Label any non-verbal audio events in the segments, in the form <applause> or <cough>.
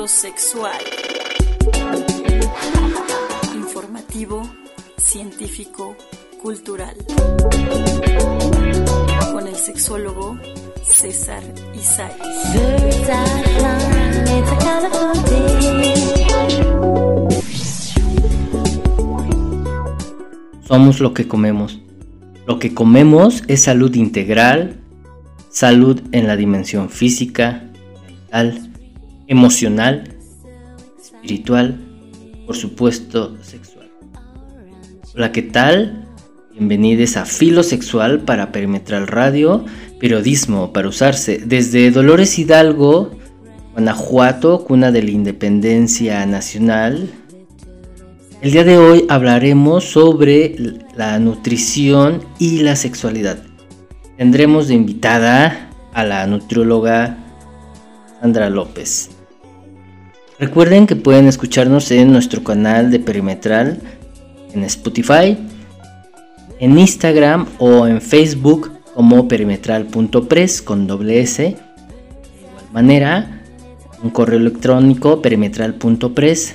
Filosexual. Informativo, científico, cultural. Con el sexólogo César Isaac. Somos lo que comemos. Lo que comemos es salud integral, salud en la dimensión física, mental, emocional, espiritual, por supuesto sexual. Hola, ¿qué tal? Bienvenidos a Filo Sexual para Perimetral Radio, periodismo para usarse desde Dolores Hidalgo, Guanajuato, cuna de la independencia nacional, el día de hoy hablaremos sobre la nutrición y la sexualidad. Tendremos de invitada a la nutrióloga Sandra López. Recuerden que pueden escucharnos en nuestro canal de Perimetral, en Spotify, en Instagram o en Facebook como perimetral.press con doble S. De igual manera, un correo electrónico perimetral.press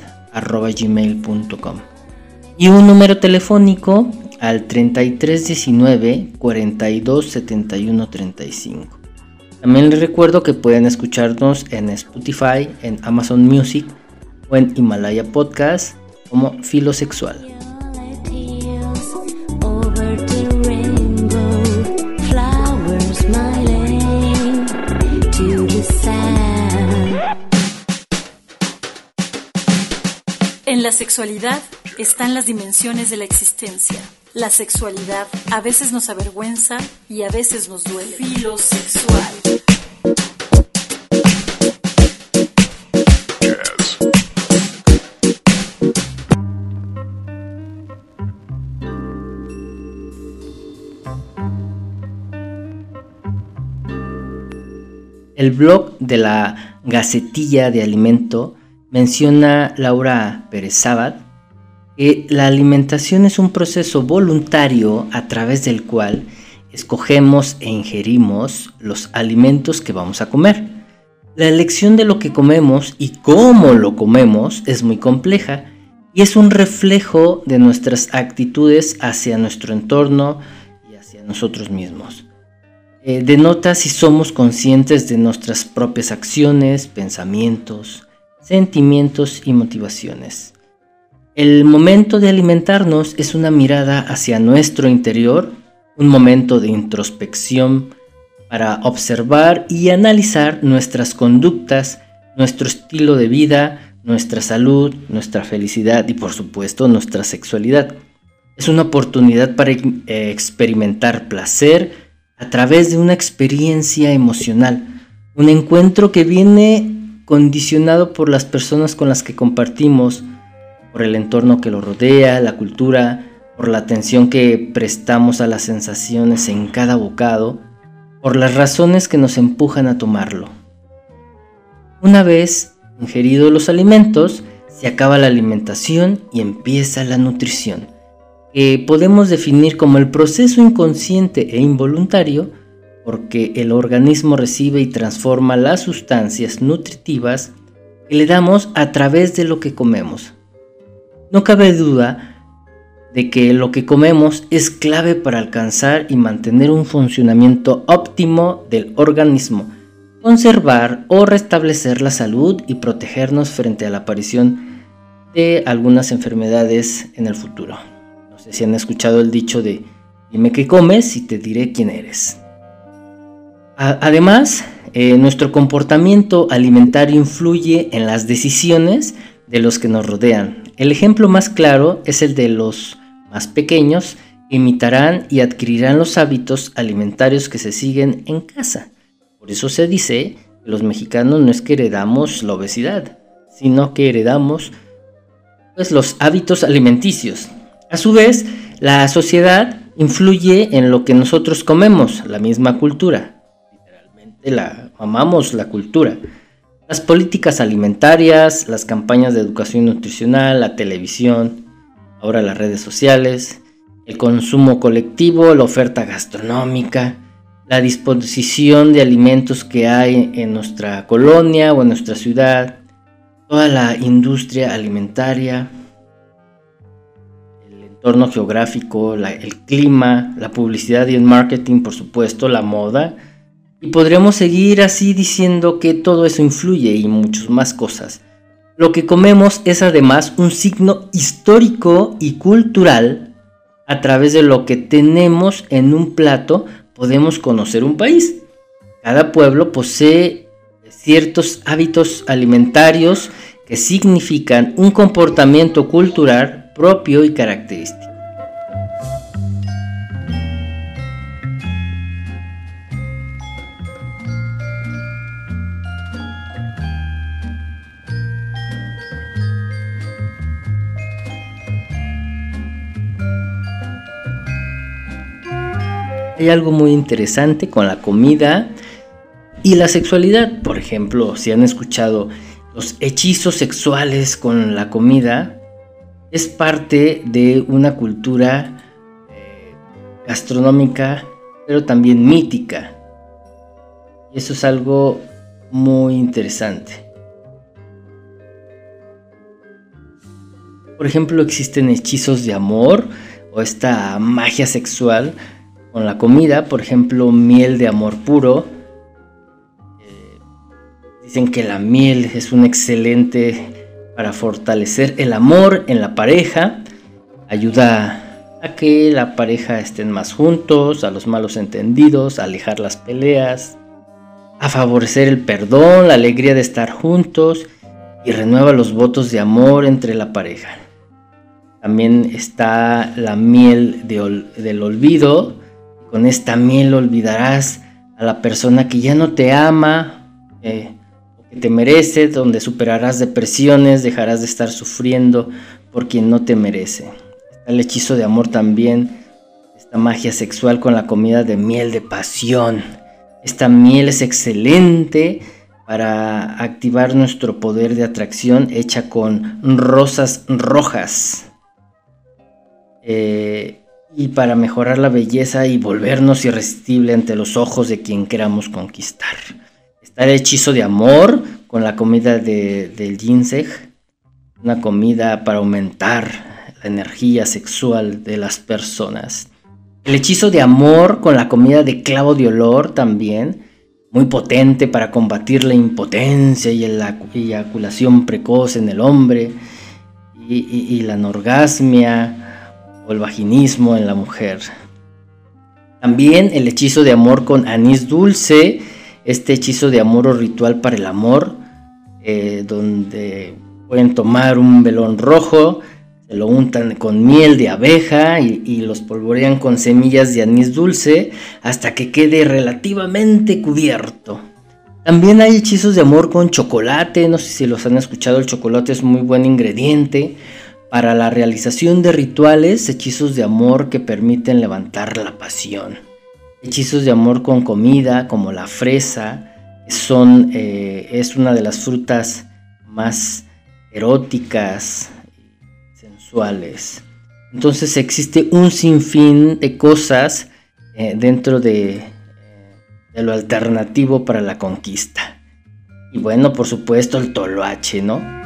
y un número telefónico al 3319 42 71 35. También les recuerdo que pueden escucharnos en Spotify, en Amazon Music o en Himalaya Podcast como Filosexual. En la sexualidad están las dimensiones de la existencia. La sexualidad a veces nos avergüenza y a veces nos duele. Filosexual. El blog de la Gacetilla de Alimento menciona Laura Pérez Sabat que la alimentación es un proceso voluntario a través del cual escogemos e ingerimos los alimentos que vamos a comer. La elección de lo que comemos y cómo lo comemos es muy compleja y es un reflejo de nuestras actitudes hacia nuestro entorno y hacia nosotros mismos. Eh, denota si somos conscientes de nuestras propias acciones, pensamientos, sentimientos y motivaciones. El momento de alimentarnos es una mirada hacia nuestro interior, un momento de introspección para observar y analizar nuestras conductas, nuestro estilo de vida, nuestra salud, nuestra felicidad y por supuesto nuestra sexualidad. Es una oportunidad para eh, experimentar placer a través de una experiencia emocional, un encuentro que viene condicionado por las personas con las que compartimos, por el entorno que lo rodea, la cultura, por la atención que prestamos a las sensaciones en cada bocado, por las razones que nos empujan a tomarlo. Una vez ingeridos los alimentos, se acaba la alimentación y empieza la nutrición, que podemos definir como el proceso inconsciente e involuntario porque el organismo recibe y transforma las sustancias nutritivas que le damos a través de lo que comemos. No cabe duda de que lo que comemos es clave para alcanzar y mantener un funcionamiento óptimo del organismo, conservar o restablecer la salud y protegernos frente a la aparición de algunas enfermedades en el futuro. No sé si han escuchado el dicho de dime qué comes y te diré quién eres. Además, eh, nuestro comportamiento alimentario influye en las decisiones de los que nos rodean. El ejemplo más claro es el de los más pequeños imitarán y adquirirán los hábitos alimentarios que se siguen en casa. Por eso se dice que los mexicanos no es que heredamos la obesidad, sino que heredamos pues, los hábitos alimenticios. A su vez, la sociedad influye en lo que nosotros comemos, la misma cultura la amamos la cultura. Las políticas alimentarias, las campañas de educación nutricional, la televisión, ahora las redes sociales, el consumo colectivo, la oferta gastronómica, la disposición de alimentos que hay en nuestra colonia o en nuestra ciudad, toda la industria alimentaria, el entorno geográfico, el clima, la publicidad y el marketing, por supuesto, la moda. Y podríamos seguir así diciendo que todo eso influye y muchas más cosas. Lo que comemos es además un signo histórico y cultural. A través de lo que tenemos en un plato podemos conocer un país. Cada pueblo posee ciertos hábitos alimentarios que significan un comportamiento cultural propio y característico. Hay algo muy interesante con la comida y la sexualidad, por ejemplo, si han escuchado los hechizos sexuales con la comida, es parte de una cultura eh, gastronómica, pero también mítica. Y eso es algo muy interesante. Por ejemplo, existen hechizos de amor o esta magia sexual con la comida, por ejemplo, miel de amor puro, Dicen que la miel es un excelente para fortalecer el amor en la pareja, ayuda a que la pareja estén más juntos, a los malos entendidos, a alejar las peleas, a favorecer el perdón, la alegría de estar juntos y renueva los votos de amor entre la pareja. También está la miel del olvido. Con esta miel olvidarás a la persona que ya no te ama, eh, te merece, donde superarás depresiones, dejarás de estar sufriendo por quien no te merece. Está el hechizo de amor también, esta magia sexual con la comida de miel de pasión. Esta miel es excelente para activar nuestro poder de atracción hecha con rosas rojas. Eh, y para mejorar la belleza y volvernos irresistible ante los ojos de quien queramos conquistar. Está el hechizo de amor con la comida de, del ginseng, una comida para aumentar la energía sexual de las personas. El hechizo de amor con la comida de clavo de olor también, muy potente para combatir la impotencia y la eyaculación precoz en el hombre y, la anorgasmia o el vaginismo en la mujer. También el hechizo de amor con anís dulce, este hechizo de amor o ritual para el amor, eh, donde pueden tomar un velón rojo, se lo untan con miel de abeja y, y, los polvorean con semillas de anís dulce hasta que quede relativamente cubierto. También hay hechizos de amor con chocolate, no sé si los han escuchado, el chocolate es muy buen ingrediente para la realización de rituales, hechizos de amor que permiten levantar la pasión hechizos de amor con comida, como la fresa, son, eh, es una de las frutas más eróticas, sensuales. Entonces existe un sinfín de cosas eh, dentro de, de, lo alternativo para la conquista. Y bueno, por supuesto el toloache, ¿no?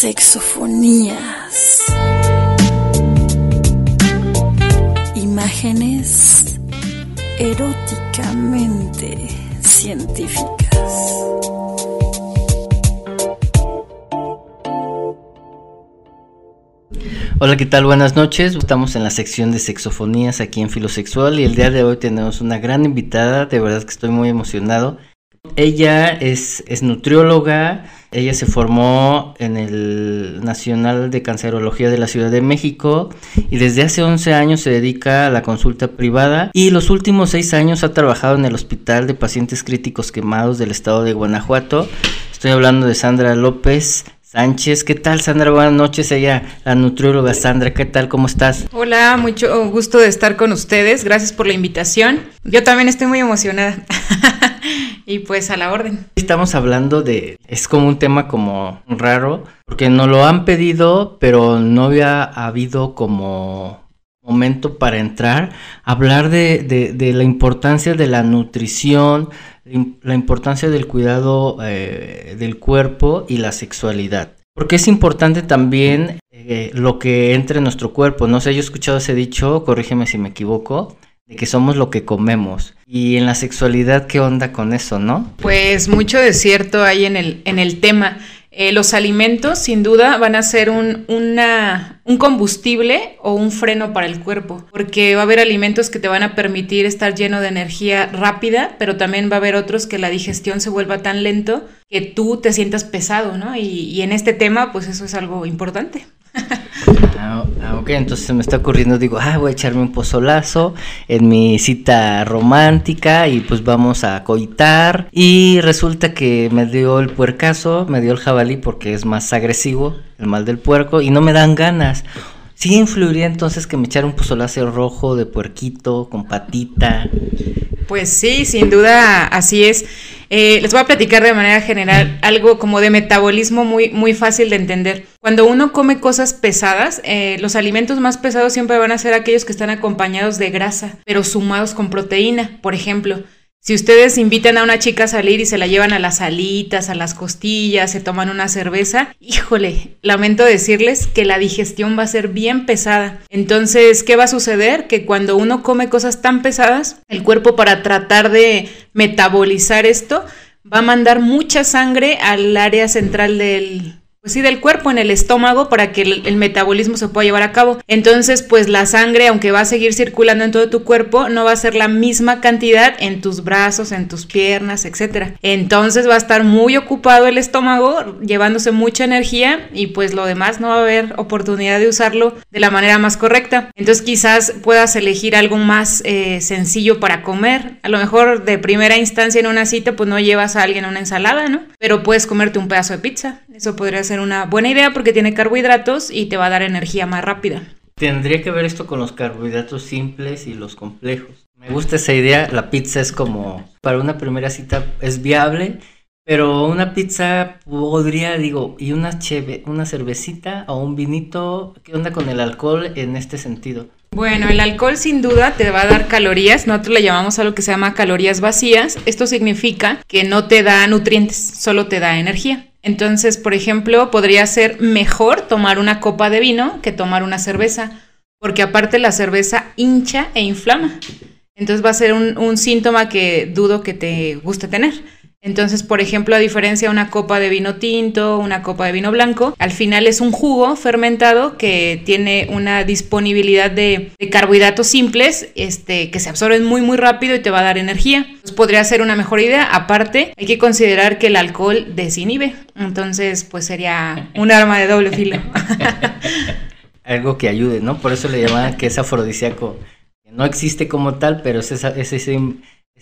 Sexofonías. Imágenes eróticamente científicas. Hola, ¿qué tal? Buenas noches. Estamos en la sección de sexofonías aquí en Filosexual y el día de hoy tenemos una gran invitada. De verdad que estoy muy emocionado. Ella es, nutrióloga, ella se formó en el Nacional de Cancerología de la Ciudad de México y desde hace 11 años se dedica a la consulta privada y los últimos 6 años ha trabajado en el Hospital de Pacientes Críticos Quemados del estado de Guanajuato. Estoy hablando de Sandra López Sánchez. ¿Qué tal, Sandra? Buenas noches. Ella, la nutrióloga Sandra. ¿Qué tal? ¿Cómo estás? Hola, mucho gusto de estar con ustedes. Gracias por la invitación. Yo también estoy muy emocionada. <laughs> y pues a la orden. Estamos hablando de, es como un tema como raro, porque nos lo han pedido, pero no había habido como momento para entrar, hablar de, la importancia de la nutrición, la importancia del cuidado eh, del cuerpo y la sexualidad. Porque es importante también eh, lo que entra en nuestro cuerpo. No sé, yo he escuchado ese dicho, corrígeme si me equivoco, de que somos lo que comemos. Y en la sexualidad, ¿qué onda con eso, no? Pues mucho de cierto hay en el, en el tema. Eh, los alimentos, sin duda, van a ser un, un combustible o un freno para el cuerpo, porque va a haber alimentos que te van a permitir estar lleno de energía rápida, pero también va a haber otros que la digestión se vuelva tan lento que tú te sientas pesado, ¿no? Y, y en este tema, pues eso es algo importante. Ah, ah, ok, entonces se me está ocurriendo, digo, ah, voy a echarme un pozolazo en mi cita romántica y pues vamos a coitar. Y resulta que me dio el puercazo, me dio el jabalí porque es más agresivo, el mal del puerco, y no me dan ganas. Sí influiría entonces que me echara un pozolazo rojo de puerquito con patita. Pues sí, sin duda así es. Eh, les voy a platicar de manera general algo como de metabolismo muy, muy fácil de entender. Cuando uno come cosas pesadas, eh, los alimentos más pesados siempre van a ser aquellos que están acompañados de grasa, pero sumados con proteína. Por ejemplo, si ustedes invitan a una chica a salir y se la llevan a las alitas, a las costillas, se toman una cerveza, híjole, lamento decirles que la digestión va a ser bien pesada. Entonces, ¿qué va a suceder? Que cuando uno come cosas tan pesadas, el cuerpo para tratar de metabolizar esto va a mandar mucha sangre al área central del, pues sí, del cuerpo en el estómago para que el, metabolismo se pueda llevar a cabo. Entonces, pues la sangre, aunque va a seguir circulando en todo tu cuerpo, no va a ser la misma cantidad en tus brazos, en tus piernas, etc. Entonces va a estar muy ocupado el estómago, llevándose mucha energía y pues lo demás no va a haber oportunidad de usarlo de la manera más correcta. Entonces quizás puedas elegir algo más eh, sencillo para comer. A lo mejor de primera instancia en una cita, pues no llevas a alguien una ensalada, ¿no? Pero puedes comerte un pedazo de pizza. Eso podría ser una buena idea porque tiene carbohidratos y te va a dar energía más rápida. Tendría que ver esto con los carbohidratos simples y los complejos. Me gusta esa idea, la pizza es como, para una primera cita es viable, pero una pizza podría, digo, y una cheve, una cervecita o un vinito, ¿qué onda con el alcohol en este sentido? Bueno, el alcohol sin duda te va a dar calorías, nosotros le llamamos a lo que se llama calorías vacías, esto significa que no te da nutrientes, solo te da energía. Entonces, por ejemplo, podría ser mejor tomar una copa de vino que tomar una cerveza, porque aparte la cerveza hincha e inflama. Entonces va a ser un, síntoma que dudo que te guste tener. Entonces, por ejemplo, a diferencia de una copa de vino tinto, una copa de vino blanco, al final es un jugo fermentado que tiene una disponibilidad de, carbohidratos simples este, que se absorben muy muy rápido y te va a dar energía. Pues podría ser una mejor idea. Aparte, hay que considerar que el alcohol desinhibe. Entonces, pues sería un arma de doble filo. <laughs> Algo que ayude, ¿no? Por eso le llaman que es afrodisíaco. No existe como tal, pero es, esa, es ese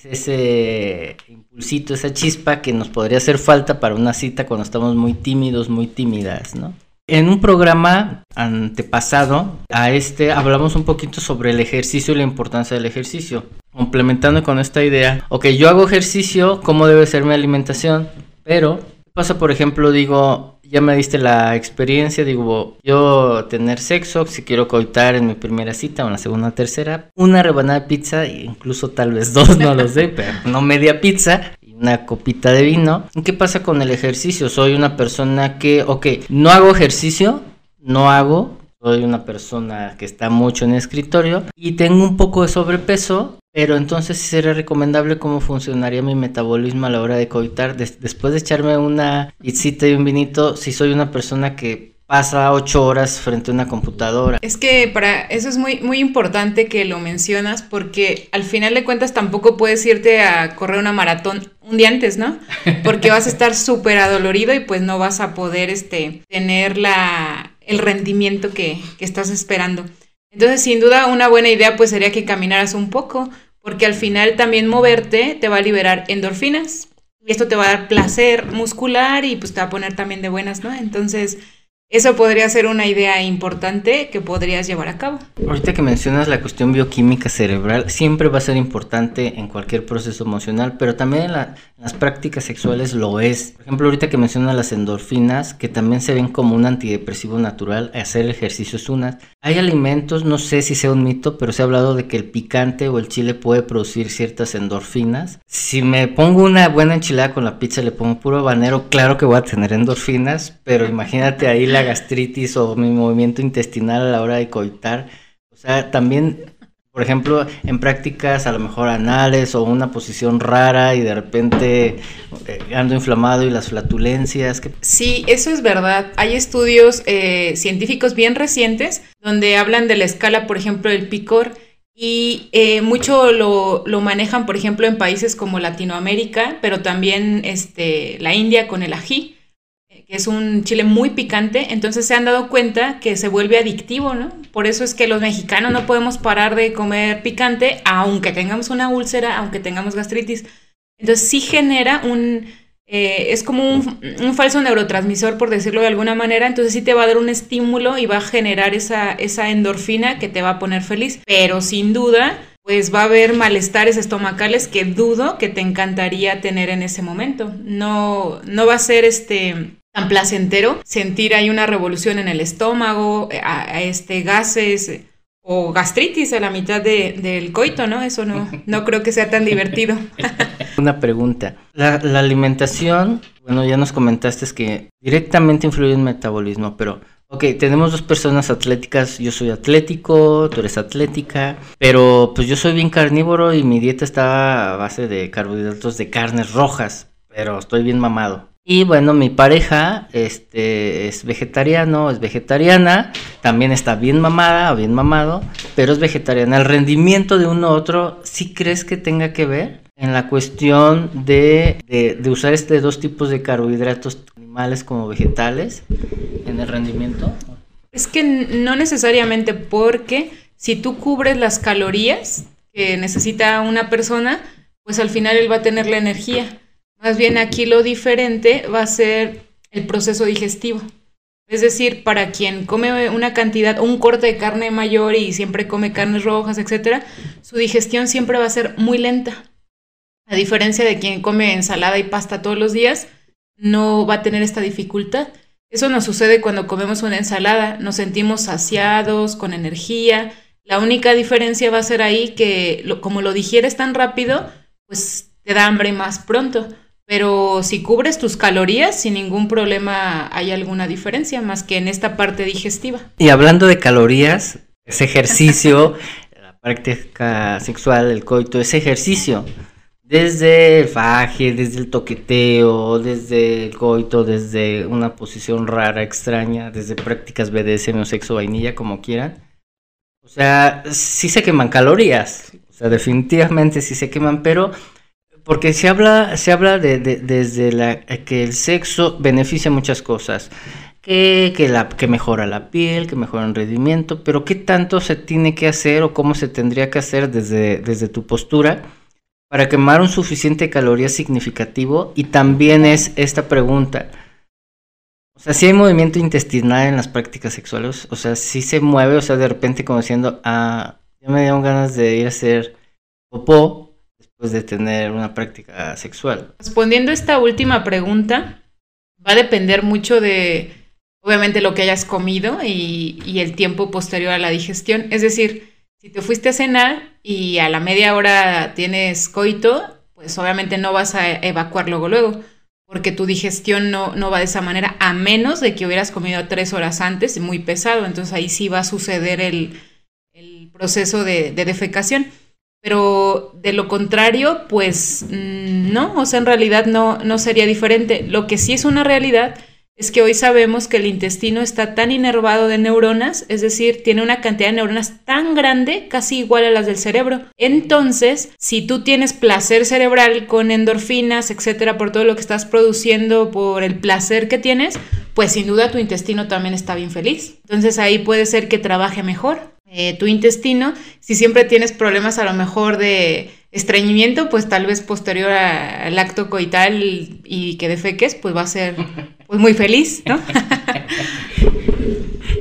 ese impulsito, esa chispa que nos podría hacer falta para una cita cuando estamos muy tímidos, muy tímidas, ¿no? En un programa antepasado a este hablamos un poquito sobre el ejercicio y la importancia del ejercicio. Complementando con esta idea, ok, yo hago ejercicio, ¿cómo debe ser mi alimentación? Pero pasa, por ejemplo, digo, ya me diste la experiencia, digo, yo tener sexo, si quiero coitar en mi primera cita o en la segunda o tercera, una rebanada de pizza, incluso tal vez dos, no lo sé, pero no media pizza, una copita de vino. ¿Qué pasa con el ejercicio? Soy una persona que, ok, no hago ejercicio, no hago, soy una persona que está mucho en escritorio y tengo un poco de sobrepeso, pero entonces sí sería recomendable cómo funcionaría mi metabolismo a la hora de coitar. después de echarme una pizzita y un vinito, si soy una persona que pasa ocho horas frente a una computadora. Es que para eso es muy, muy importante que lo mencionas porque al final de cuentas tampoco puedes irte a correr una maratón un día antes, ¿no? Porque vas a estar <laughs> súper adolorido y pues no vas a poder este, tener la, el rendimiento que, que estás esperando. Entonces, sin duda, una buena idea pues sería que caminaras un poco, porque al final también moverte te va a liberar endorfinas. Y esto te va a dar placer muscular y pues te va a poner también de buenas, ¿no? Entonces, eso podría ser una idea importante que podrías llevar a cabo. Ahorita que mencionas la cuestión bioquímica cerebral, siempre va a ser importante en cualquier proceso emocional, pero también en, las prácticas sexuales lo es. Por ejemplo, ahorita que mencionas las endorfinas, que también se ven como un antidepresivo natural, hacer ejercicio es una. Hay alimentos, no sé si sea un mito, pero se ha hablado de que el picante o el chile puede producir ciertas endorfinas. Si me pongo una buena enchilada con la pizza, le pongo puro habanero, claro que voy a tener endorfinas, pero imagínate ahí la gastritis o mi movimiento intestinal a la hora de coitar. O sea, también, por ejemplo, en prácticas a lo mejor anales o una posición rara y de repente eh, ando inflamado y las flatulencias. Sí, eso es verdad. Hay estudios eh, científicos bien recientes donde hablan de la escala, por ejemplo, del picor. Y eh, mucho lo, lo, manejan, por ejemplo, en países como Latinoamérica, pero también este, la India con el ají que es un chile muy picante, entonces se han dado cuenta que se vuelve adictivo, ¿no? Por eso es que los mexicanos no podemos parar de comer picante, aunque tengamos una úlcera, aunque tengamos gastritis. Entonces sí genera un, eh, es como un, un, falso neurotransmisor, por decirlo de alguna manera, entonces sí te va a dar un estímulo y va a generar esa, esa endorfina que te va a poner feliz, pero sin duda pues va a haber malestares estomacales que dudo que te encantaría tener en ese momento. No, no va a ser este tan placentero sentir hay una revolución en el estómago, eh, a, este gases eh, o gastritis a la mitad del coito, ¿no? Eso no, <laughs> no creo que sea tan divertido. <laughs> Una pregunta. La, alimentación, bueno, ya nos comentaste que directamente influye en el metabolismo, pero Ok, tenemos dos personas atléticas, yo soy atlético, tú eres atlética, pero pues yo soy bien carnívoro y mi dieta está a base de carbohidratos de carnes rojas, pero estoy bien mamado. Y bueno, mi pareja este, es vegetariano, es vegetariana, también está bien mamada o bien mamado, pero es vegetariana. ¿El rendimiento de uno u otro sí crees que tenga que ver en la cuestión de, de, usar este dos tipos de carbohidratos animales como vegetales en el rendimiento? Es que no necesariamente porque si tú cubres las calorías que necesita una persona, pues al final él va a tener la energía. Más bien aquí lo diferente va a ser el proceso digestivo. Es decir, para quien come una cantidad, un corte de carne mayor y siempre come carnes rojas, etcétera, su digestión siempre va a ser muy lenta. A diferencia de quien come ensalada y pasta todos los días, no va a tener esta dificultad. Eso nos sucede cuando comemos una ensalada, nos sentimos saciados, con energía. La única diferencia va a ser ahí que como lo digieres tan rápido, pues te da hambre más pronto. Pero si cubres tus calorías, sin ningún problema hay alguna diferencia, más que en esta parte digestiva. Y hablando de calorías, ese ejercicio, <laughs> la práctica sexual, el coito, ese ejercicio, desde el faje, desde el toqueteo, desde el coito, desde una posición rara, extraña, desde prácticas BDSM o sexo vainilla, como quieran. O sea, sí se queman calorías, o sea, definitivamente sí se queman, pero porque se habla, se habla de, desde que el sexo beneficia muchas cosas. Que, que, la, que mejora la piel, que mejora el rendimiento, pero ¿qué tanto se tiene que hacer o cómo se tendría que hacer desde, desde tu postura para quemar un suficiente caloría significativo? Y también es esta pregunta. O sea, si hay movimiento intestinal en las prácticas sexuales, o sea, si se mueve, o sea, de repente como diciendo, ah, ya me dieron ganas de ir a hacer popó, pues, de tener una práctica sexual. Respondiendo a esta última pregunta, va a depender mucho de, obviamente, lo que hayas comido y, el tiempo posterior a la digestión. Es decir, si te fuiste a cenar y a la media hora tienes coito, pues obviamente no vas a evacuar luego luego, porque tu digestión no, no va de esa manera, a menos de que hubieras comido tres horas antes, muy pesado, entonces ahí sí va a suceder el, proceso de, defecación. Pero de lo contrario, pues mm, no, o sea, en realidad no, no sería diferente. Lo que sí es una realidad es que hoy sabemos que el intestino está tan inervado de neuronas, es decir, tiene una cantidad de neuronas tan grande, casi igual a las del cerebro. Entonces, si tú tienes placer cerebral con endorfinas, etcétera, por todo lo que estás produciendo, por el placer que tienes, pues sin duda tu intestino también está bien feliz. Entonces ahí puede ser que trabaje mejor. Eh, tu intestino, si siempre tienes problemas a lo mejor de estreñimiento, pues tal vez posterior al acto coital y que defeques, pues va a ser <laughs> pues muy feliz, ¿no?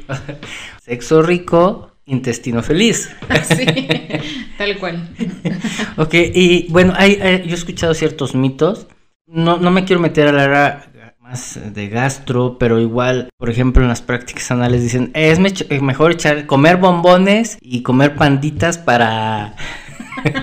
<laughs> Sexo rico, intestino feliz. <laughs> sí, tal cual. ok, y bueno, hay, yo he escuchado ciertos mitos. No, no me quiero meter a la hora más de gastro, pero igual, por ejemplo, en las prácticas anales dicen, es mejor echar, comer bombones y comer panditas para <laughs>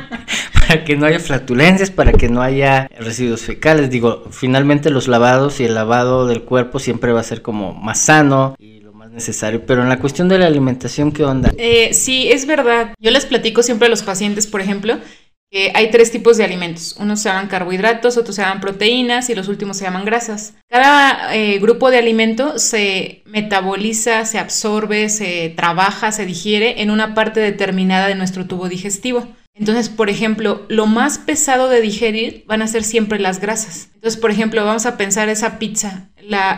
para que no haya flatulencias, para que no haya residuos fecales. Digo, finalmente los lavados y el lavado del cuerpo siempre va a ser como más sano y lo más necesario. Pero en la cuestión de la alimentación, ¿qué onda? Eh, sí, es verdad. Yo les platico siempre a los pacientes, por ejemplo, hay tres tipos de alimentos. Unos se llaman carbohidratos, otros se llaman proteínas y los últimos se llaman grasas. Cada eh, grupo de alimento se metaboliza, se absorbe, se trabaja, se digiere en una parte determinada de nuestro tubo digestivo. Entonces, por ejemplo, lo más pesado de digerir van a ser siempre las grasas. Entonces, por ejemplo, vamos a pensar esa pizza,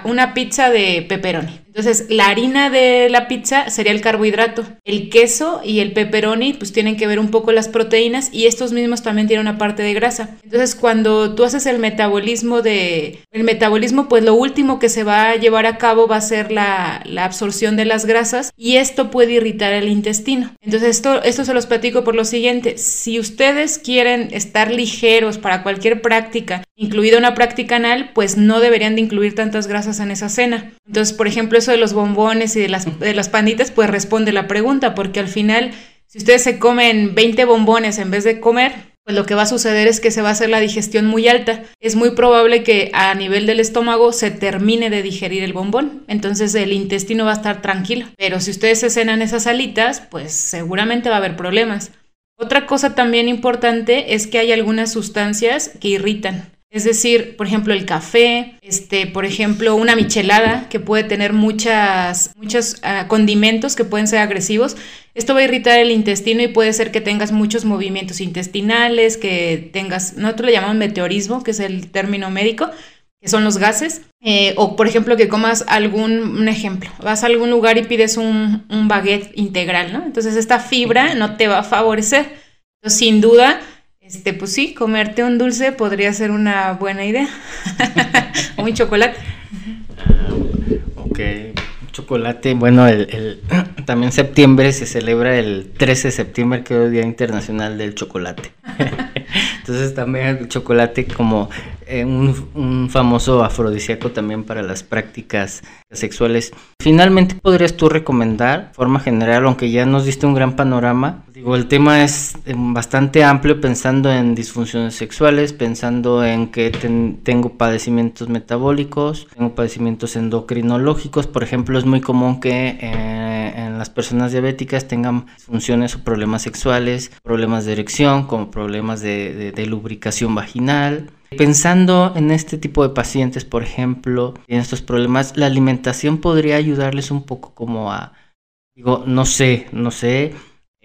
una pizza de pepperoni. Entonces, la harina de la pizza sería el carbohidrato. El queso y el pepperoni pues tienen que ver un poco las proteínas y estos mismos también tienen una parte de grasa. Entonces, cuando tú haces el metabolismo de el metabolismo, pues lo último que se va a llevar a cabo va a ser la, la absorción de las grasas y esto puede irritar el intestino. Entonces, esto, esto se los platico por lo siguiente. Si ustedes quieren estar ligeros para cualquier práctica, incluida una práctica anal, pues no deberían de incluir tantas grasas en esa cena. Entonces, por ejemplo, de los bombones y de las, de las panditas, pues responde la pregunta, porque al final, si ustedes se comen 20 bombones en vez de comer, pues lo que va a suceder es que se va a hacer la digestión muy alta. Es muy probable que a nivel del estómago se termine de digerir el bombón. Entonces el intestino va a estar tranquilo. Pero si ustedes se cenan esas alitas, pues seguramente va a haber problemas. Otra cosa también importante es que hay algunas sustancias que irritan. Es decir, por ejemplo, el café, este, por ejemplo, una michelada que puede tener muchas, muchos ah, condimentos que pueden ser agresivos. Esto va a irritar el intestino y puede ser que tengas muchos movimientos intestinales, que tengas, nosotros le llamamos meteorismo, que es el término médico, que son los gases. Eh, o, por ejemplo, que comas algún, un ejemplo, vas a algún lugar y pides un, un baguette integral, ¿no? Entonces esta fibra no te va a favorecer. Entonces, sin duda, este, pues sí, comerte un dulce podría ser una buena idea. <laughs> o un chocolate. Ah, ok, chocolate. Bueno, el, <clears throat> también septiembre se celebra el 13 de septiembre, que es el Día Internacional del Chocolate. <laughs> Entonces también el chocolate como eh, un, famoso afrodisíaco también para las prácticas sexuales. Finalmente, ¿podrías tú recomendar, forma general, aunque ya nos diste un gran panorama, el tema es em, bastante amplio pensando en disfunciones sexuales, pensando en que tengo padecimientos metabólicos, tengo padecimientos endocrinológicos, por ejemplo, es muy común que eh, en las personas diabéticas tengan disfunciones o problemas sexuales, problemas de erección, como problemas de, de lubricación vaginal. Pensando en este tipo de pacientes, por ejemplo, en estos problemas, la alimentación podría ayudarles un poco como a, digo, no sé, no sé,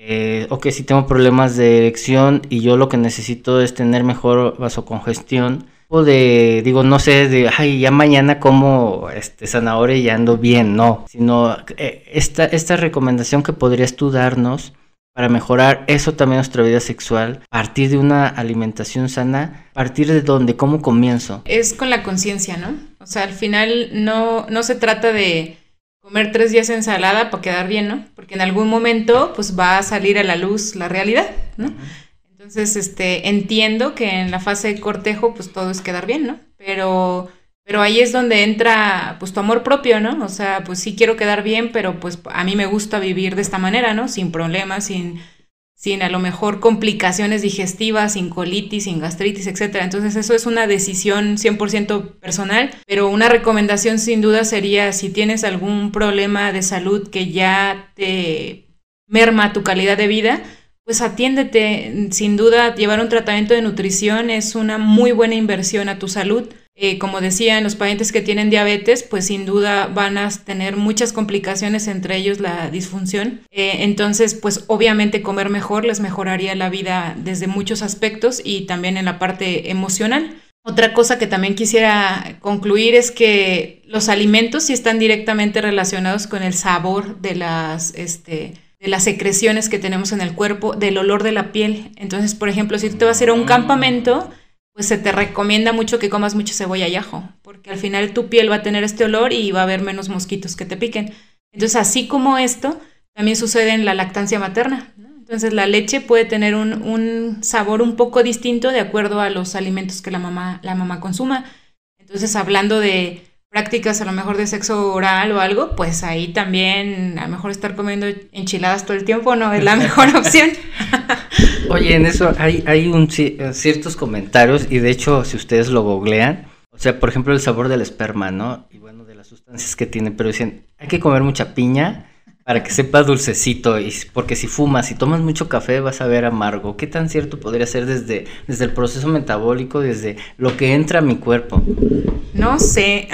eh, ok, si tengo problemas de erección y yo lo que necesito es tener mejor vasocongestión, de, digo, no sé, de, ay, ya mañana como este, zanahoria y ya ando bien, no, sino eh, esta, esta recomendación que podrías tú darnos para mejorar eso también nuestra vida sexual, partir de una alimentación sana, partir de dónde, cómo comienzo. Es con la conciencia, ¿no? O sea, al final no, no se trata de comer tres días ensalada para quedar bien, ¿no? Porque en algún momento pues va a salir a la luz la realidad, ¿no? Entonces, este, entiendo que en la fase de cortejo pues todo es quedar bien, ¿no? Pero, pero ahí es donde entra pues tu amor propio, ¿no? O sea, pues sí quiero quedar bien, pero pues a mí me gusta vivir de esta manera, ¿no? Sin problemas, sin, sin a lo mejor complicaciones digestivas, sin colitis, sin gastritis, etc. Entonces eso es una decisión 100% personal, pero una recomendación sin duda sería si tienes algún problema de salud que ya te merma tu calidad de vida, pues atiéndete. Sin duda, llevar un tratamiento de nutrición es una muy buena inversión a tu salud. Eh, como decía, en los pacientes que tienen diabetes, pues sin duda van a tener muchas complicaciones, entre ellos la disfunción. Eh, entonces, pues obviamente comer mejor les mejoraría la vida desde muchos aspectos y también en la parte emocional. Otra cosa que también quisiera concluir es que los alimentos sí están directamente relacionados con el sabor de las, este, de las secreciones que tenemos en el cuerpo, del olor de la piel. Entonces, por ejemplo, si tú te vas a ir a un campamento, pues se te recomienda mucho que comas mucho cebolla y ajo, porque al final tu piel va a tener este olor y va a haber menos mosquitos que te piquen. Entonces, así como esto, también sucede en la lactancia materna. Entonces, la leche puede tener un, un, sabor un poco distinto de acuerdo a los alimentos que la mamá, la mamá consuma. Entonces, hablando de prácticas a lo mejor de sexo oral o algo, pues ahí también a lo mejor estar comiendo enchiladas todo el tiempo no es la mejor <laughs> opción. Oye, en eso hay, hay un, eh, ciertos comentarios y de hecho si ustedes lo googlean, o sea, por ejemplo el sabor del esperma, ¿no? Y bueno, de las sustancias que tiene, pero dicen, hay que comer mucha piña para que sepa dulcecito, y porque si fumas y tomas mucho café vas a ver amargo. ¿Qué tan cierto podría ser desde, desde el proceso metabólico, desde lo que entra a mi cuerpo? No sé.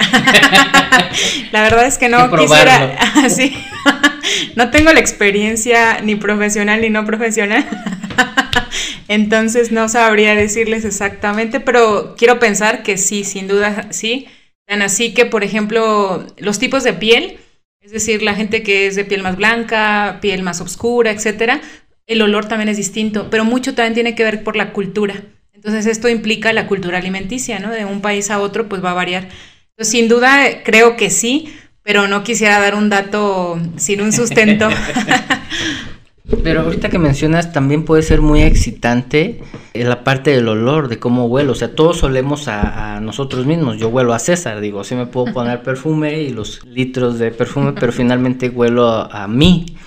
<laughs> la verdad es que no quisiera. así <laughs> <laughs> no tengo la experiencia ni profesional ni no profesional. Entonces no sabría decirles exactamente, pero quiero pensar que sí, sin duda sí. Tan así que, por ejemplo, los tipos de piel es decir, la gente que es de piel más blanca, piel más oscura, etcétera, el olor también es distinto, pero mucho también tiene que ver por la cultura. Entonces, esto implica la cultura alimenticia, ¿no? De un país a otro, pues va a variar. Sin duda, creo que sí, pero no quisiera dar un dato sin un sustento. <laughs> Pero ahorita que mencionas, también puede ser muy excitante en la parte del olor, de cómo huelo. O sea, todos olemos a, nosotros mismos. Yo huelo a César, digo, sí me puedo poner perfume y los litros de perfume, pero finalmente huelo a, mí.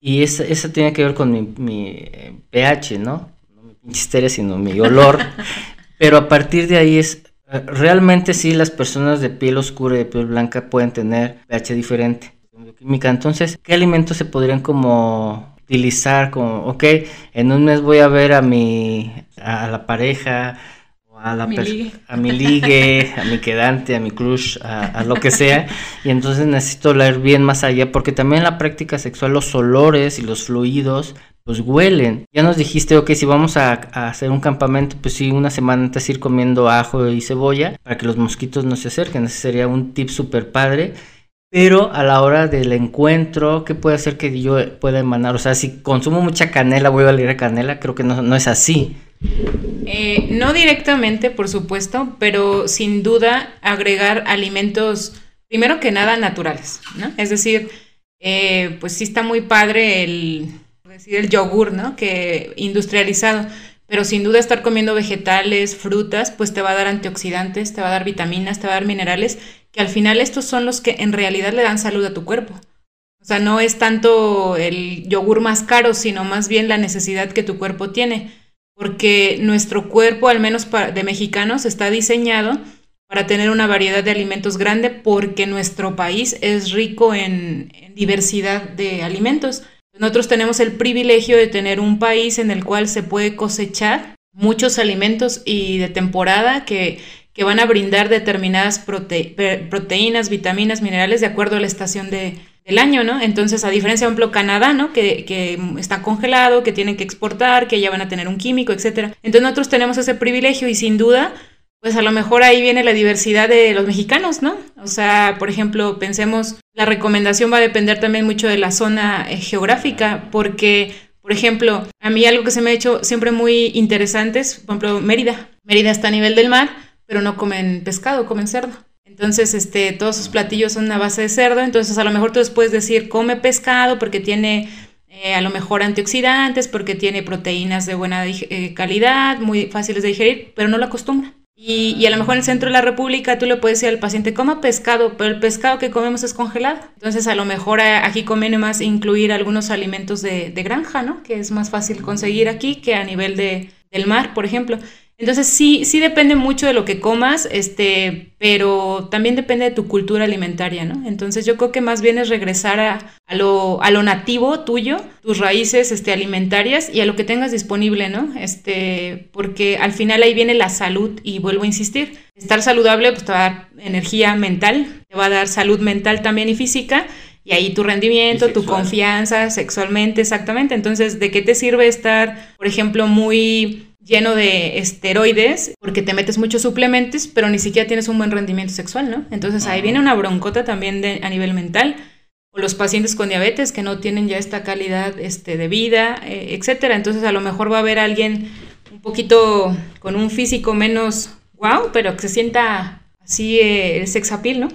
Y eso, tiene que ver con mi, eh, pH, ¿no? No mi pinche sino mi olor. <laughs> pero a partir de ahí es eh, realmente sí las personas de piel oscura y de piel blanca pueden tener pH diferente. Entonces, ¿qué alimentos se podrían como utilizar como, ok, en un mes voy a ver a mi, a la pareja, a, la mi ligue. a mi ligue, <laughs> a mi quedante, a mi crush, a, lo que sea, y entonces necesito leer bien más allá, porque también en la práctica sexual los olores y los fluidos pues huelen. Ya nos dijiste, ok, si vamos a, a, hacer un campamento, pues sí, una semana antes ir comiendo ajo y cebolla para que los mosquitos no se acerquen. Ese sería un tip súper padre. Pero a la hora del encuentro, ¿qué puede hacer que yo pueda emanar? O sea, si consumo mucha canela, voy a valer a canela, creo que no, es así. Eh, no directamente, por supuesto, pero sin duda agregar alimentos, primero que nada, naturales, ¿no? Es decir, eh, pues sí está muy padre el, decir, el yogur, ¿no? Que industrializado, pero sin duda estar comiendo vegetales, frutas, pues te va a dar antioxidantes, te va a dar vitaminas, te va a dar minerales que al final estos son los que en realidad le dan salud a tu cuerpo. O sea, no es tanto el yogur más caro, sino más bien la necesidad que tu cuerpo tiene. Porque nuestro cuerpo, al menos de mexicanos, está diseñado para tener una variedad de alimentos grande porque nuestro país es rico en, en diversidad de alimentos. Nosotros tenemos el privilegio de tener un país en el cual se puede cosechar muchos alimentos y de temporada que que van a brindar determinadas proteínas, vitaminas, minerales de acuerdo a la estación de, del año, ¿no? Entonces, a diferencia, por ejemplo, Canadá, ¿no? Que, que, está congelado, que tienen que exportar, que ya van a tener un químico, etcétera. Entonces, nosotros tenemos ese privilegio y sin duda, pues a lo mejor ahí viene la diversidad de los mexicanos, ¿no? O sea, por ejemplo, pensemos, la recomendación va a depender también mucho de la zona eh, geográfica, porque, por ejemplo, a mí algo que se me ha hecho siempre muy interesante es, por ejemplo, Mérida. Mérida está a nivel del mar, pero no comen pescado, comen cerdo. Entonces, este, todos sus platillos son a base de cerdo, entonces a lo mejor tú puedes decir, come pescado porque tiene eh, a lo mejor antioxidantes, porque tiene proteínas de buena eh, calidad, muy fáciles de digerir, pero no lo acostumbra. Y, a lo mejor en el centro de la República tú le puedes decir al paciente, coma pescado, pero el pescado que comemos es congelado. Entonces a lo mejor aquí conviene más incluir algunos alimentos de, granja, ¿no? Que es más fácil conseguir aquí que a nivel de, del mar, por ejemplo. Entonces sí, sí depende mucho de lo que comas, este, pero también depende de tu cultura alimentaria, ¿no? Entonces yo creo que más bien es regresar a, a, lo, a lo, nativo tuyo, tus raíces este, alimentarias y a lo que tengas disponible, ¿no? Este, porque al final ahí viene la salud y vuelvo a insistir, estar saludable pues te va a dar energía mental, te va a dar salud mental también y física. Y ahí tu rendimiento, tu confianza sexualmente, exactamente. Entonces, ¿de qué te sirve estar, por ejemplo, muy lleno de esteroides porque te metes muchos suplementos, pero ni siquiera tienes un buen rendimiento sexual, ¿no? Entonces ahí viene una broncota también de, a nivel mental. O los pacientes con diabetes que no tienen ya esta calidad este, de vida, eh, etcétera. Entonces a lo mejor va a haber alguien un poquito con un físico menos wow, pero que se sienta así eh, sex appeal, ¿no?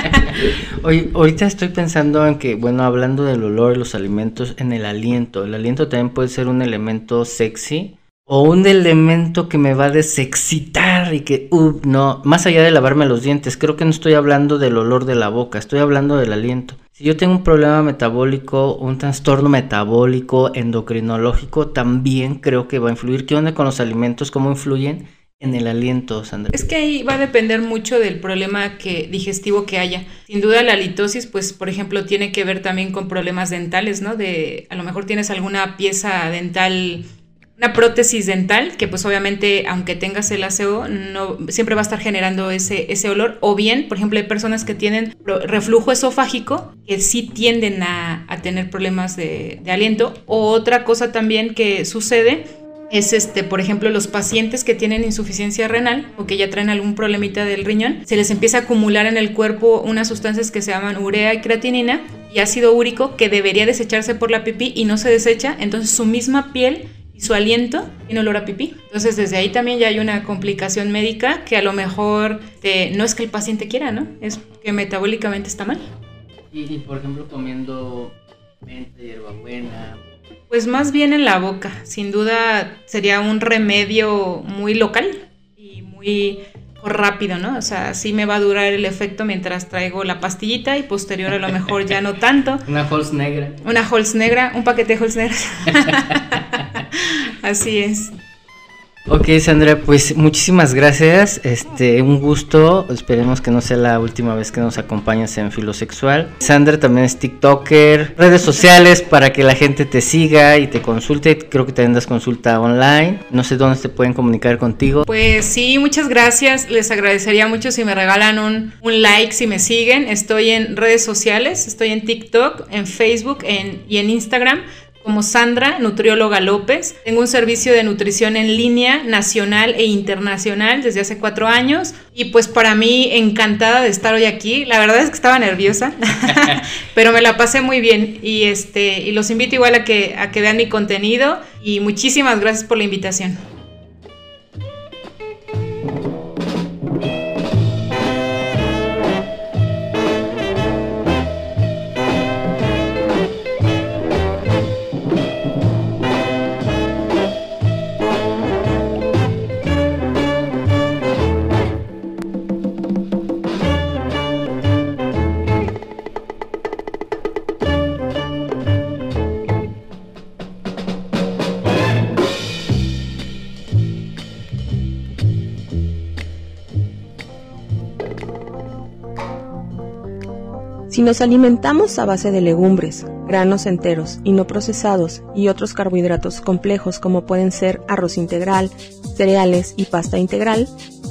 <laughs> Hoy, ahorita estoy pensando en que, bueno, hablando del olor de los alimentos, en el aliento. El aliento también puede ser un elemento sexy o un elemento que me va a desexcitar y que, uh, no, más allá de lavarme los dientes, creo que no estoy hablando del olor de la boca, estoy hablando del aliento. Si yo tengo un problema metabólico, un trastorno metabólico, endocrinológico, también creo que va a influir. ¿Qué onda con los alimentos? ¿Cómo influyen? en el aliento, Sandra? Es que ahí va a depender mucho del problema que, digestivo que haya. Sin duda la litosis, pues por ejemplo, tiene que ver también con problemas dentales, ¿no? De a lo mejor tienes alguna pieza dental una prótesis dental que pues obviamente aunque tengas el aseo no siempre va a estar generando ese, ese olor. O bien por ejemplo hay personas que tienen reflujo esofágico que sí tienden a, tener problemas de, de, aliento. O otra cosa también que sucede es este por ejemplo los pacientes que tienen insuficiencia renal o que ya traen algún problemita del riñón se les empieza a acumular en el cuerpo unas sustancias que se llaman urea y creatinina y ácido úrico que debería desecharse por la pipí y no se desecha. Entonces su misma piel y su aliento tiene olor a pipí. Entonces desde ahí también ya hay una complicación médica que a lo mejor no es que el paciente quiera, ¿no? Es que metabólicamente está mal. Y, por ejemplo comiendo menta, hierbabuena. Pues más bien en la boca, sin duda sería un remedio muy local y muy rápido, ¿no? O sea, sí me va a durar el efecto mientras traigo la pastillita y posterior a lo mejor ya no tanto. <laughs> Una Halls negra. Una Halls negra, un paquete de Halls negras. <laughs> Así es. Ok, Sandra, pues muchísimas gracias. Este, un gusto. Esperemos que no sea la última vez que nos acompañas en Filosexual. Sandra también es TikToker, redes sociales para que la gente te siga y te consulte. Creo que también das consulta online. No sé dónde se pueden comunicar contigo. Pues sí, muchas gracias. Les agradecería mucho si me regalan un, un like, si me siguen. Estoy en redes sociales, estoy en TikTok, en Facebook en, y en Instagram como Sandra, nutrióloga López. Tengo un servicio de nutrición en línea nacional e internacional desde hace cuatro años y pues para mí encantada de estar hoy aquí. La verdad es que estaba nerviosa, <laughs> pero me la pasé muy bien y, este, y los invito igual a que, a que vean mi contenido y muchísimas gracias por la invitación. Si nos alimentamos a base de legumbres, granos enteros y no procesados y otros carbohidratos complejos como pueden ser arroz integral, cereales y pasta integral,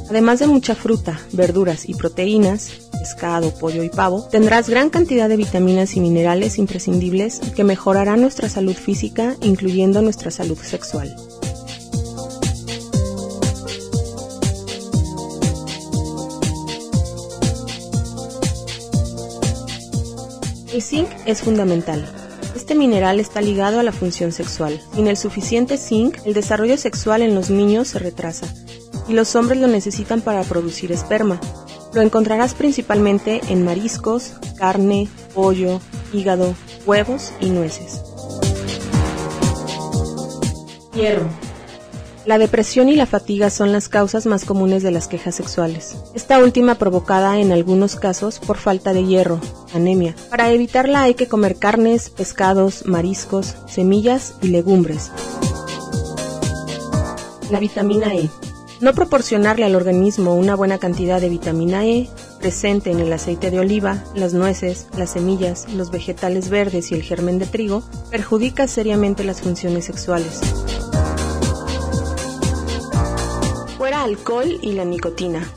además de mucha fruta, verduras y proteínas, pescado, pollo y pavo, tendrás gran cantidad de vitaminas y minerales imprescindibles que mejorarán nuestra salud física, incluyendo nuestra salud sexual. El zinc es fundamental. Este mineral está ligado a la función sexual. Sin el suficiente zinc, el desarrollo sexual en los niños se retrasa y los hombres lo necesitan para producir esperma. Lo encontrarás principalmente en mariscos, carne, pollo, hígado, huevos y nueces. Hierro. La depresión y la fatiga son las causas más comunes de las quejas sexuales. Esta última provocada en algunos casos por falta de hierro, anemia. Para evitarla hay que comer carnes, pescados, mariscos, semillas y legumbres. La vitamina E. No proporcionarle al organismo una buena cantidad de vitamina E presente en el aceite de oliva, las nueces, las semillas, los vegetales verdes y el germen de trigo perjudica seriamente las funciones sexuales. Alcohol y la nicotina.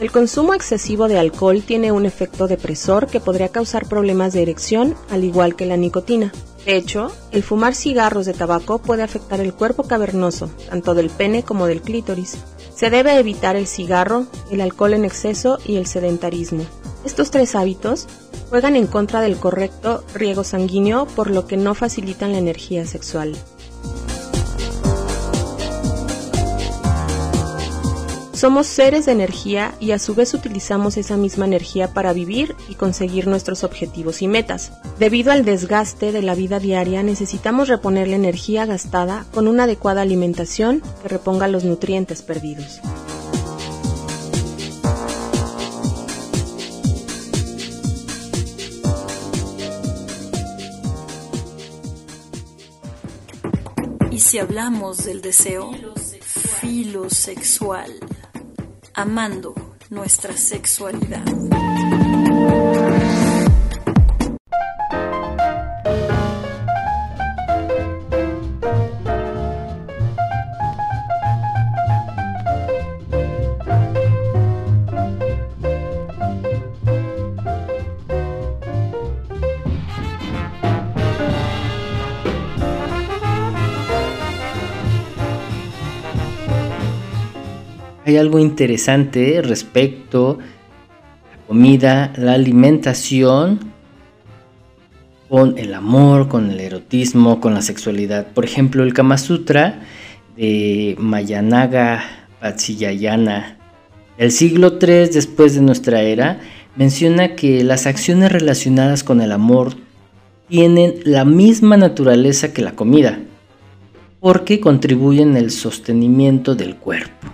El consumo excesivo de alcohol tiene un efecto depresor que podría causar problemas de erección, al igual que la nicotina. De hecho, el fumar cigarros de tabaco puede afectar el cuerpo cavernoso, tanto del pene como del clítoris. Se debe evitar el cigarro, el alcohol en exceso y el sedentarismo. Estos tres hábitos juegan en contra del correcto riego sanguíneo, por lo que no facilitan la energía sexual. Somos seres de energía y a su vez utilizamos esa misma energía para vivir y conseguir nuestros objetivos y metas. Debido al desgaste de la vida diaria necesitamos reponer la energía gastada con una adecuada alimentación que reponga los nutrientes perdidos. Y si hablamos del deseo filosexual amando nuestra sexualidad. Algo interesante respecto a la comida, la alimentación, con el amor, con el erotismo, con la sexualidad. Por ejemplo, el Kama Sutra de Mayanaga Patsiyayana del siglo III después de nuestra era menciona que las acciones relacionadas con el amor tienen la misma naturaleza que la comida, porque contribuyen al sostenimiento del cuerpo.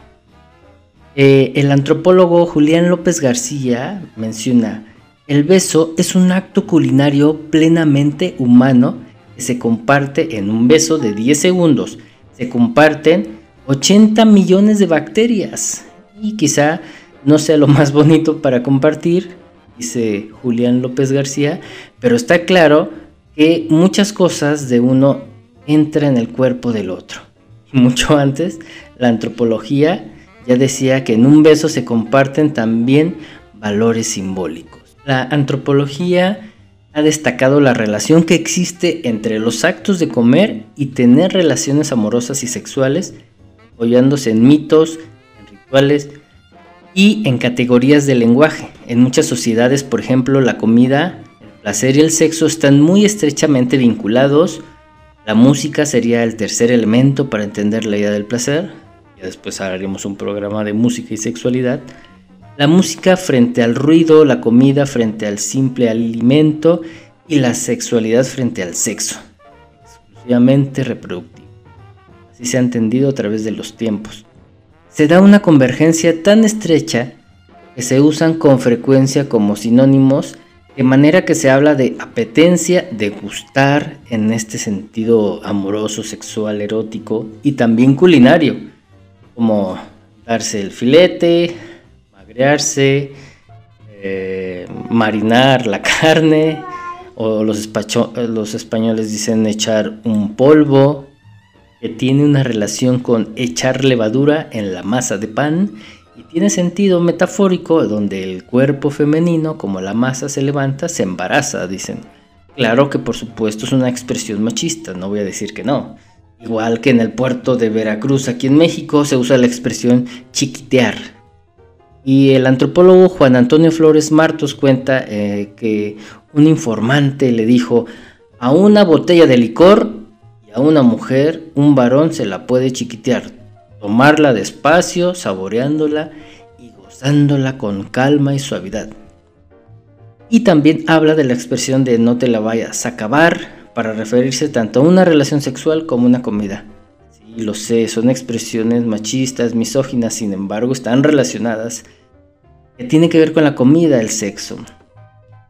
Eh, el antropólogo Julián López García menciona, el beso es un acto culinario plenamente humano que se comparte en un beso de 10 segundos. Se comparten 80 millones de bacterias y quizá no sea lo más bonito para compartir, dice Julián López García, pero está claro que muchas cosas de uno entran en el cuerpo del otro. Y mucho antes, la antropología ya decía que en un beso se comparten también valores simbólicos. La antropología ha destacado la relación que existe entre los actos de comer y tener relaciones amorosas y sexuales, apoyándose en mitos, rituales y en categorías de lenguaje. En muchas sociedades, por ejemplo, la comida, el placer y el sexo están muy estrechamente vinculados. La música sería el tercer elemento para entender la idea del placer después haremos un programa de música y sexualidad, la música frente al ruido, la comida frente al simple alimento y la sexualidad frente al sexo, exclusivamente reproductivo. Así se ha entendido a través de los tiempos. Se da una convergencia tan estrecha que se usan con frecuencia como sinónimos, de manera que se habla de apetencia, de gustar en este sentido amoroso, sexual, erótico y también culinario como darse el filete, magrearse, eh, marinar la <laughs> carne, o los, los españoles dicen echar un polvo, que tiene una relación con echar levadura en la masa de pan y tiene sentido metafórico donde el cuerpo femenino, como la masa se levanta, se embaraza, dicen. Claro que por supuesto es una expresión machista, no voy a decir que no. Igual que en el puerto de Veracruz, aquí en México, se usa la expresión chiquitear. Y el antropólogo Juan Antonio Flores Martos cuenta eh, que un informante le dijo, a una botella de licor y a una mujer un varón se la puede chiquitear, tomarla despacio, saboreándola y gozándola con calma y suavidad. Y también habla de la expresión de no te la vayas a acabar, para referirse tanto a una relación sexual como a una comida. y lo sé, son expresiones machistas, misóginas, sin embargo, están relacionadas, que tiene que ver con la comida, el sexo.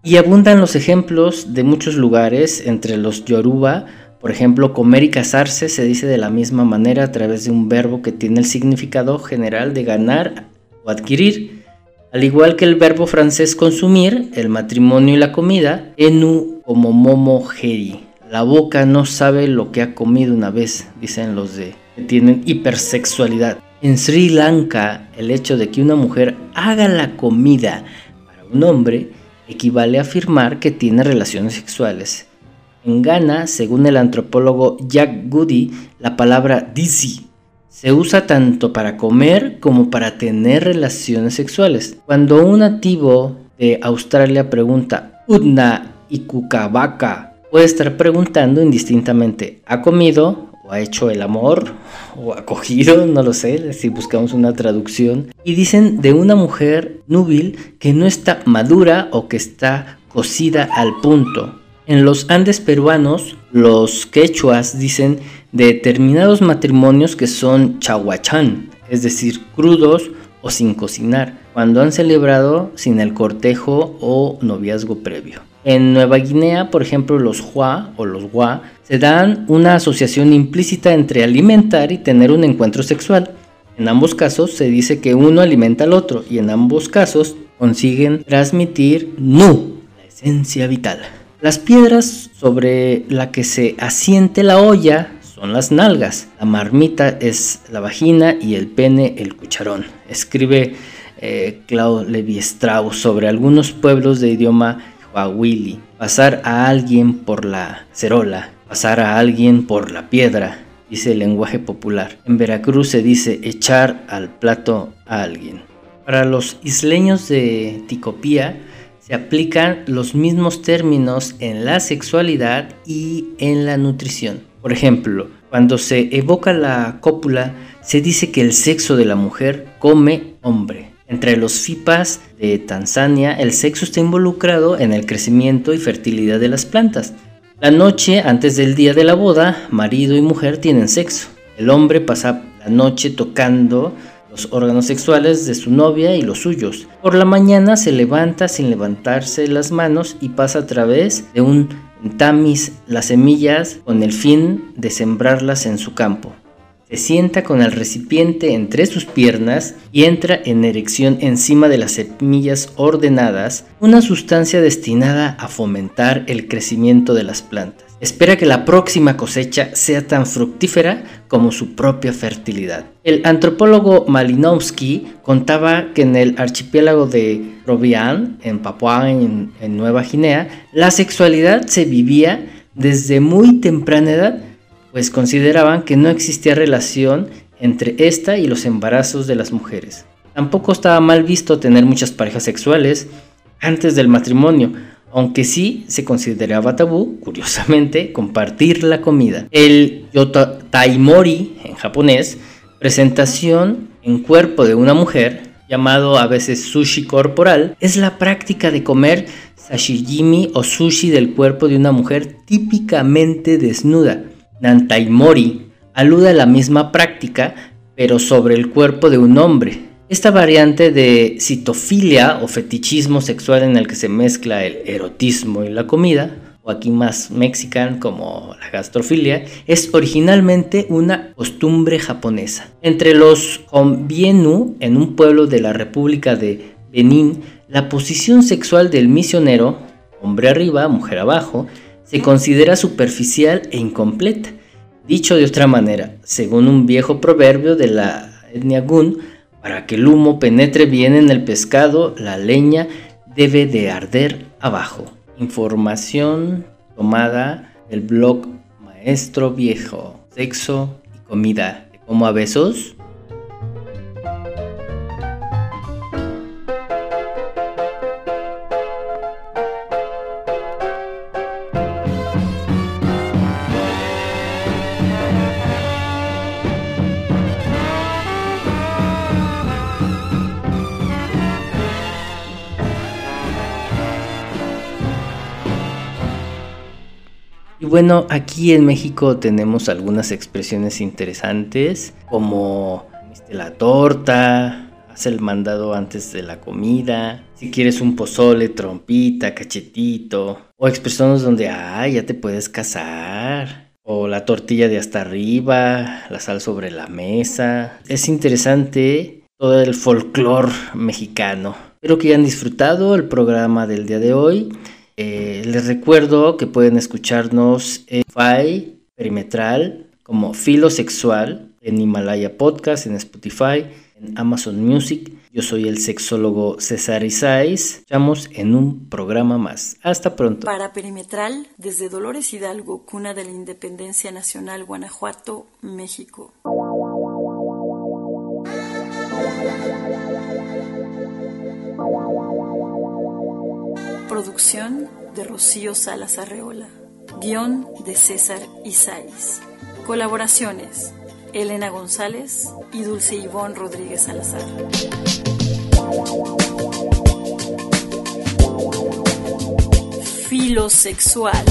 Y abundan los ejemplos de muchos lugares, entre los yoruba, por ejemplo, comer y casarse se dice de la misma manera a través de un verbo que tiene el significado general de ganar o adquirir. Al igual que el verbo francés consumir, el matrimonio y la comida, enu como momo heri. La boca no sabe lo que ha comido una vez, dicen los de que tienen hipersexualidad. En Sri Lanka, el hecho de que una mujer haga la comida para un hombre equivale a afirmar que tiene relaciones sexuales. En Ghana, según el antropólogo Jack Goody, la palabra disi se usa tanto para comer como para tener relaciones sexuales. Cuando un nativo de Australia pregunta Udna y Kukabaka, puede estar preguntando indistintamente ¿ha comido o ha hecho el amor o ha cogido? <laughs> No lo sé, si buscamos una traducción. Y dicen de una mujer núbil que no está madura o que está cocida al punto. En los Andes peruanos, los quechuas dicen de determinados matrimonios que son chahuachán, es decir, crudos o sin cocinar, cuando han celebrado sin el cortejo o noviazgo previo. En Nueva Guinea, por ejemplo, los Hua o los Hua se dan una asociación implícita entre alimentar y tener un encuentro sexual. En ambos casos se dice que uno alimenta al otro y en ambos casos consiguen transmitir Nu, la esencia vital. Las piedras sobre la que se asiente la olla son las nalgas, la marmita es la vagina y el pene el cucharón. Escribe eh, Claude Levi-Strauss sobre algunos pueblos de idioma Pasar a alguien por la cerola, pasar a alguien por la piedra, dice el lenguaje popular. En Veracruz se dice echar al plato a alguien. Para los isleños de Ticopía, se aplican los mismos términos en la sexualidad y en la nutrición. Por ejemplo, cuando se evoca la cópula, se dice que el sexo de la mujer come hombre. Entre los FIPAs de Tanzania, el sexo está involucrado en el crecimiento y fertilidad de las plantas. La noche antes del día de la boda, marido y mujer tienen sexo. El hombre pasa la noche tocando los órganos sexuales de su novia y los suyos. Por la mañana se levanta sin levantarse las manos y pasa a través de un tamis las semillas con el fin de sembrarlas en su campo. Se sienta con el recipiente entre sus piernas y entra en erección encima de las semillas ordenadas, una sustancia destinada a fomentar el crecimiento de las plantas. Espera que la próxima cosecha sea tan fructífera como su propia fertilidad. El antropólogo Malinowski contaba que en el archipiélago de Robian, en Papua, en, en Nueva Guinea, la sexualidad se vivía desde muy temprana edad pues consideraban que no existía relación entre esta y los embarazos de las mujeres. Tampoco estaba mal visto tener muchas parejas sexuales antes del matrimonio, aunque sí se consideraba tabú, curiosamente, compartir la comida. El yotaimori en japonés, presentación en cuerpo de una mujer, llamado a veces sushi corporal, es la práctica de comer sashimi o sushi del cuerpo de una mujer típicamente desnuda Nantaimori alude a la misma práctica, pero sobre el cuerpo de un hombre. Esta variante de citofilia o fetichismo sexual en el que se mezcla el erotismo y la comida, o aquí más mexican como la gastrofilia, es originalmente una costumbre japonesa. Entre los Konbienu, en un pueblo de la República de Benín, la posición sexual del misionero, hombre arriba, mujer abajo, se considera superficial e incompleta. Dicho de otra manera, según un viejo proverbio de la etnia Gun, para que el humo penetre bien en el pescado, la leña debe de arder abajo. Información tomada del blog Maestro Viejo, Sexo y Comida. ¿Cómo a besos? Y bueno, aquí en México tenemos algunas expresiones interesantes como la torta, haz el mandado antes de la comida, si quieres un pozole, trompita, cachetito, o expresiones donde, ah, ya te puedes casar, o la tortilla de hasta arriba, la sal sobre la mesa. Es interesante todo el folclore mexicano. Espero que hayan disfrutado el programa del día de hoy. Eh, les recuerdo que pueden escucharnos en FI Perimetral como Filosexual, en Himalaya Podcast, en Spotify, en Amazon Music. Yo soy el sexólogo César Isais. Estamos en un programa más. Hasta pronto. Para Perimetral, desde Dolores Hidalgo, cuna de la Independencia Nacional, Guanajuato, México. Producción de Rocío Salas Arreola. Guión de César Isais. Colaboraciones: Elena González y Dulce Ivón Rodríguez Salazar. Filosexual.